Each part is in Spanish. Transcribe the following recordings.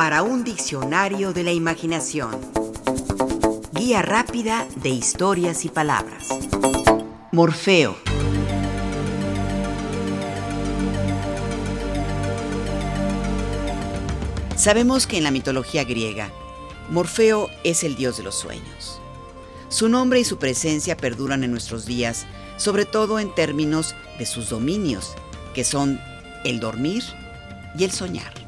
para un diccionario de la imaginación. Guía rápida de historias y palabras. Morfeo. Sabemos que en la mitología griega, Morfeo es el dios de los sueños. Su nombre y su presencia perduran en nuestros días, sobre todo en términos de sus dominios, que son el dormir y el soñar.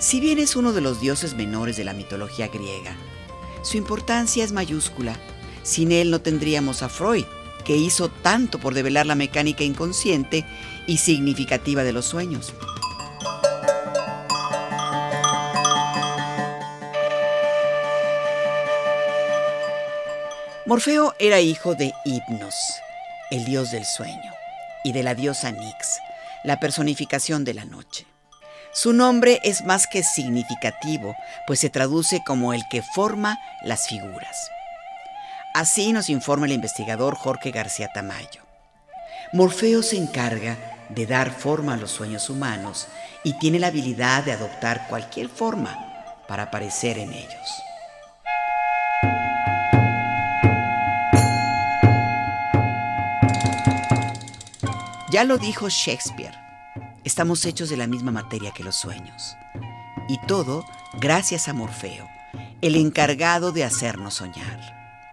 Si bien es uno de los dioses menores de la mitología griega, su importancia es mayúscula. Sin él no tendríamos a Freud, que hizo tanto por develar la mecánica inconsciente y significativa de los sueños. Morfeo era hijo de Hipnos, el dios del sueño, y de la diosa Nix, la personificación de la noche. Su nombre es más que significativo, pues se traduce como el que forma las figuras. Así nos informa el investigador Jorge García Tamayo. Morfeo se encarga de dar forma a los sueños humanos y tiene la habilidad de adoptar cualquier forma para aparecer en ellos. Ya lo dijo Shakespeare, estamos hechos de la misma materia que los sueños. Y todo gracias a Morfeo, el encargado de hacernos soñar.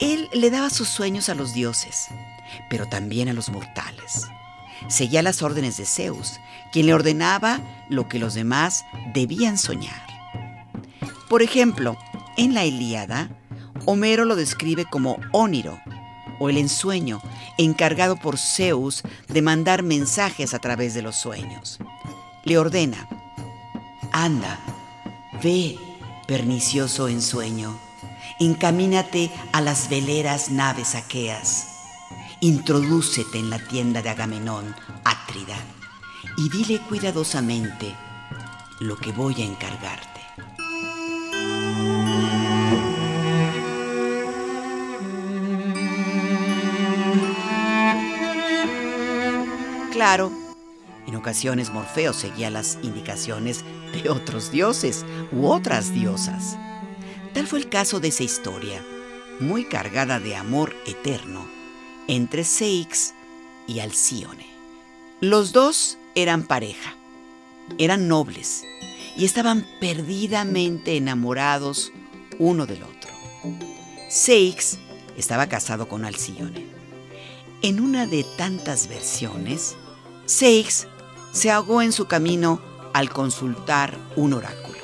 Él le daba sus sueños a los dioses, pero también a los mortales. Seguía las órdenes de Zeus, quien le ordenaba lo que los demás debían soñar. Por ejemplo, en la Ilíada, Homero lo describe como Óniro, o el ensueño, encargado por Zeus de mandar mensajes a través de los sueños. Le ordena, anda, ve, pernicioso ensueño, encamínate a las veleras naves aqueas, introdúcete en la tienda de Agamenón, Átrida, y dile cuidadosamente lo que voy a encargarte. Claro, en ocasiones Morfeo seguía las indicaciones de otros dioses u otras diosas. Tal fue el caso de esa historia, muy cargada de amor eterno, entre Seix y Alcíone. Los dos eran pareja, eran nobles y estaban perdidamente enamorados uno del otro. Seix estaba casado con Alcíone. En una de tantas versiones, Seix se ahogó en su camino al consultar un oráculo.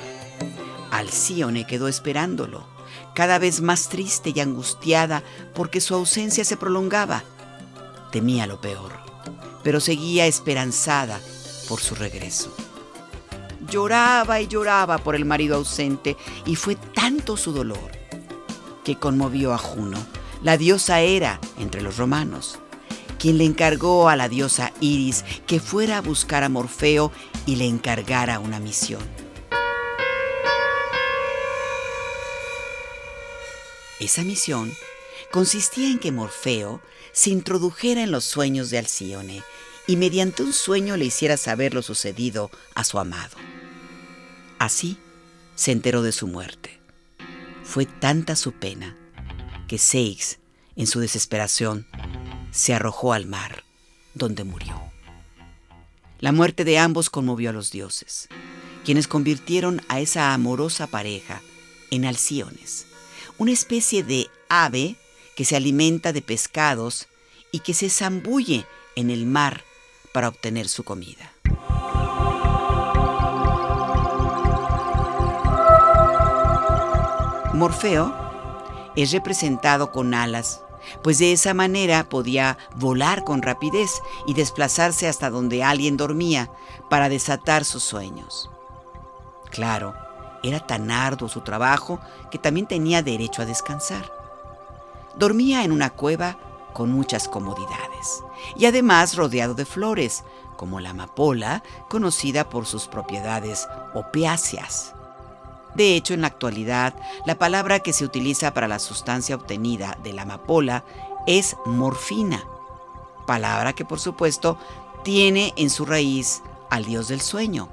Alcíone quedó esperándolo, cada vez más triste y angustiada porque su ausencia se prolongaba. Temía lo peor, pero seguía esperanzada por su regreso. Lloraba y lloraba por el marido ausente y fue tanto su dolor que conmovió a Juno, la diosa Hera entre los romanos quien le encargó a la diosa Iris que fuera a buscar a Morfeo y le encargara una misión. Esa misión consistía en que Morfeo se introdujera en los sueños de Alcíone y mediante un sueño le hiciera saber lo sucedido a su amado. Así se enteró de su muerte. Fue tanta su pena que Seix, en su desesperación, se arrojó al mar, donde murió. La muerte de ambos conmovió a los dioses, quienes convirtieron a esa amorosa pareja en alciones, una especie de ave que se alimenta de pescados y que se zambulle en el mar para obtener su comida. Morfeo es representado con alas pues de esa manera podía volar con rapidez y desplazarse hasta donde alguien dormía para desatar sus sueños. Claro, era tan arduo su trabajo que también tenía derecho a descansar. Dormía en una cueva con muchas comodidades y además rodeado de flores, como la amapola, conocida por sus propiedades opiáceas. De hecho, en la actualidad, la palabra que se utiliza para la sustancia obtenida de la amapola es morfina, palabra que por supuesto tiene en su raíz al dios del sueño,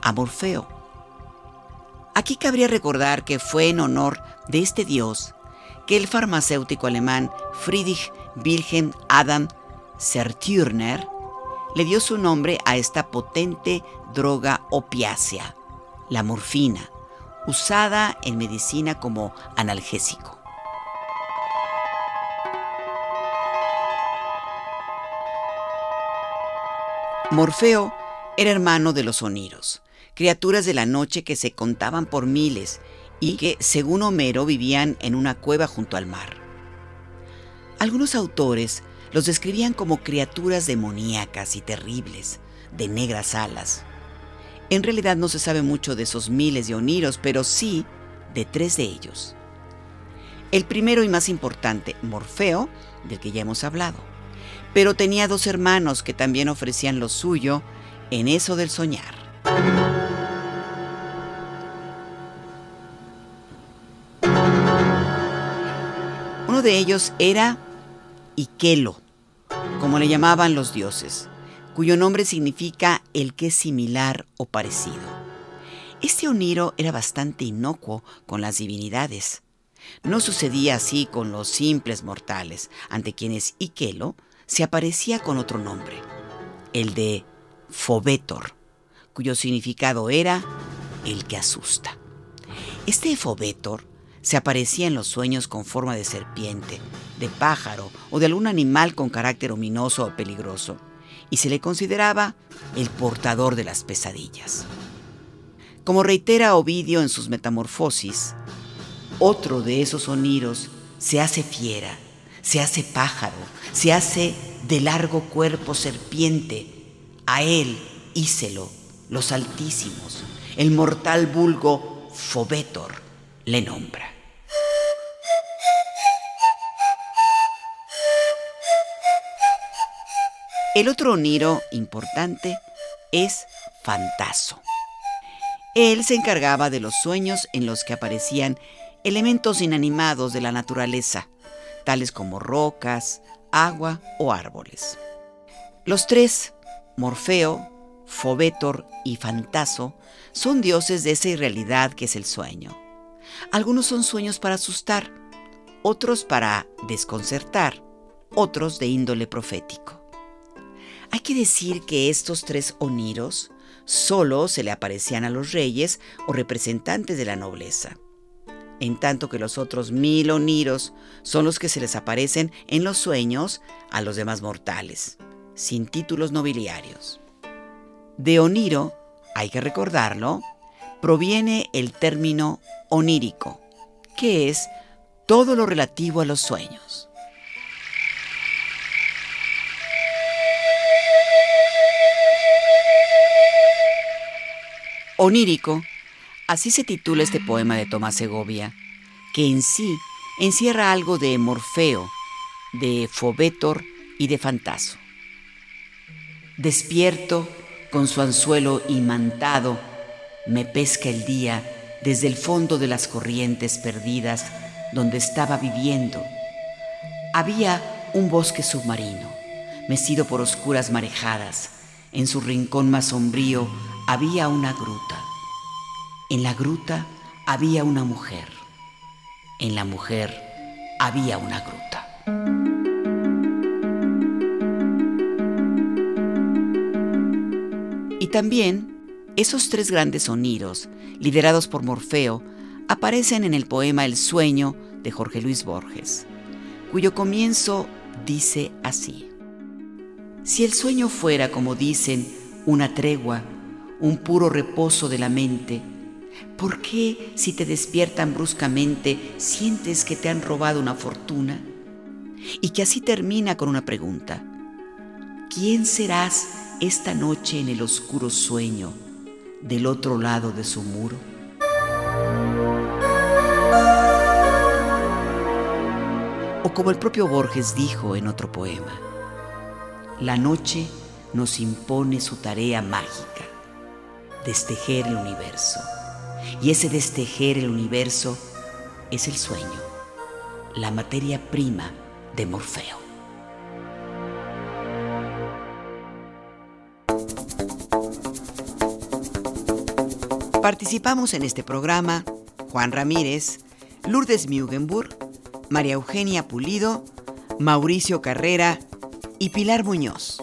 a Morfeo. Aquí cabría recordar que fue en honor de este dios que el farmacéutico alemán Friedrich Wilhelm Adam Sertürner le dio su nombre a esta potente droga opiácea, la morfina, usada en medicina como analgésico. Morfeo era hermano de los oniros, criaturas de la noche que se contaban por miles y que, según Homero, vivían en una cueva junto al mar. Algunos autores los describían como criaturas demoníacas y terribles, de negras alas. En realidad no se sabe mucho de esos miles de oniros, pero sí de tres de ellos. El primero y más importante, Morfeo, del que ya hemos hablado. Pero tenía dos hermanos que también ofrecían lo suyo en eso del soñar. Uno de ellos era Ikelo, como le llamaban los dioses, cuyo nombre significa el que es similar o parecido. Este Oniro era bastante inocuo con las divinidades. No sucedía así con los simples mortales, ante quienes Ikelo se aparecía con otro nombre, el de Fobetor, cuyo significado era el que asusta. Este Fobetor se aparecía en los sueños con forma de serpiente, de pájaro o de algún animal con carácter ominoso o peligroso, y se le consideraba el portador de las pesadillas. Como reitera Ovidio en sus Metamorfosis, otro de esos oniros se hace fiera, se hace pájaro, se hace de largo cuerpo serpiente. A él hícelo los altísimos, el mortal vulgo Fobetor le nombra. El otro oniro importante es Fantaso. Él se encargaba de los sueños en los que aparecían elementos inanimados de la naturaleza, tales como rocas, agua o árboles. Los tres, Morfeo, Fobetor y Fantaso, son dioses de esa irrealidad que es el sueño. Algunos son sueños para asustar, otros para desconcertar, otros de índole profético. Hay que decir que estos tres oniros solo se le aparecían a los reyes o representantes de la nobleza, en tanto que los otros mil oniros son los que se les aparecen en los sueños a los demás mortales, sin títulos nobiliarios. De oniro, hay que recordarlo, proviene el término onírico, que es todo lo relativo a los sueños. Onírico, así se titula este poema de Tomás Segovia, que en sí encierra algo de Morfeo, de Fobetor y de Fantaso. Despierto con su anzuelo imantado, me pesca el día desde el fondo de las corrientes perdidas donde estaba viviendo. Había un bosque submarino, mecido por oscuras marejadas. En su rincón más sombrío había una gruta. En la gruta había una mujer. En la mujer había una gruta. Y también esos tres grandes sonidos, liderados por Morfeo, aparecen en el poema El sueño de Jorge Luis Borges, cuyo comienzo dice así. Si el sueño fuera, como dicen, una tregua, un puro reposo de la mente, ¿por qué si te despiertan bruscamente sientes que te han robado una fortuna? Y que así termina con una pregunta. ¿Quién serás esta noche en el oscuro sueño del otro lado de su muro? O como el propio Borges dijo en otro poema, la noche nos impone su tarea mágica destejer el universo. Y ese destejer el universo es el sueño, la materia prima de Morfeo. Participamos en este programa Juan Ramírez, Lourdes Mugenburg, María Eugenia Pulido, Mauricio Carrera y Pilar Muñoz.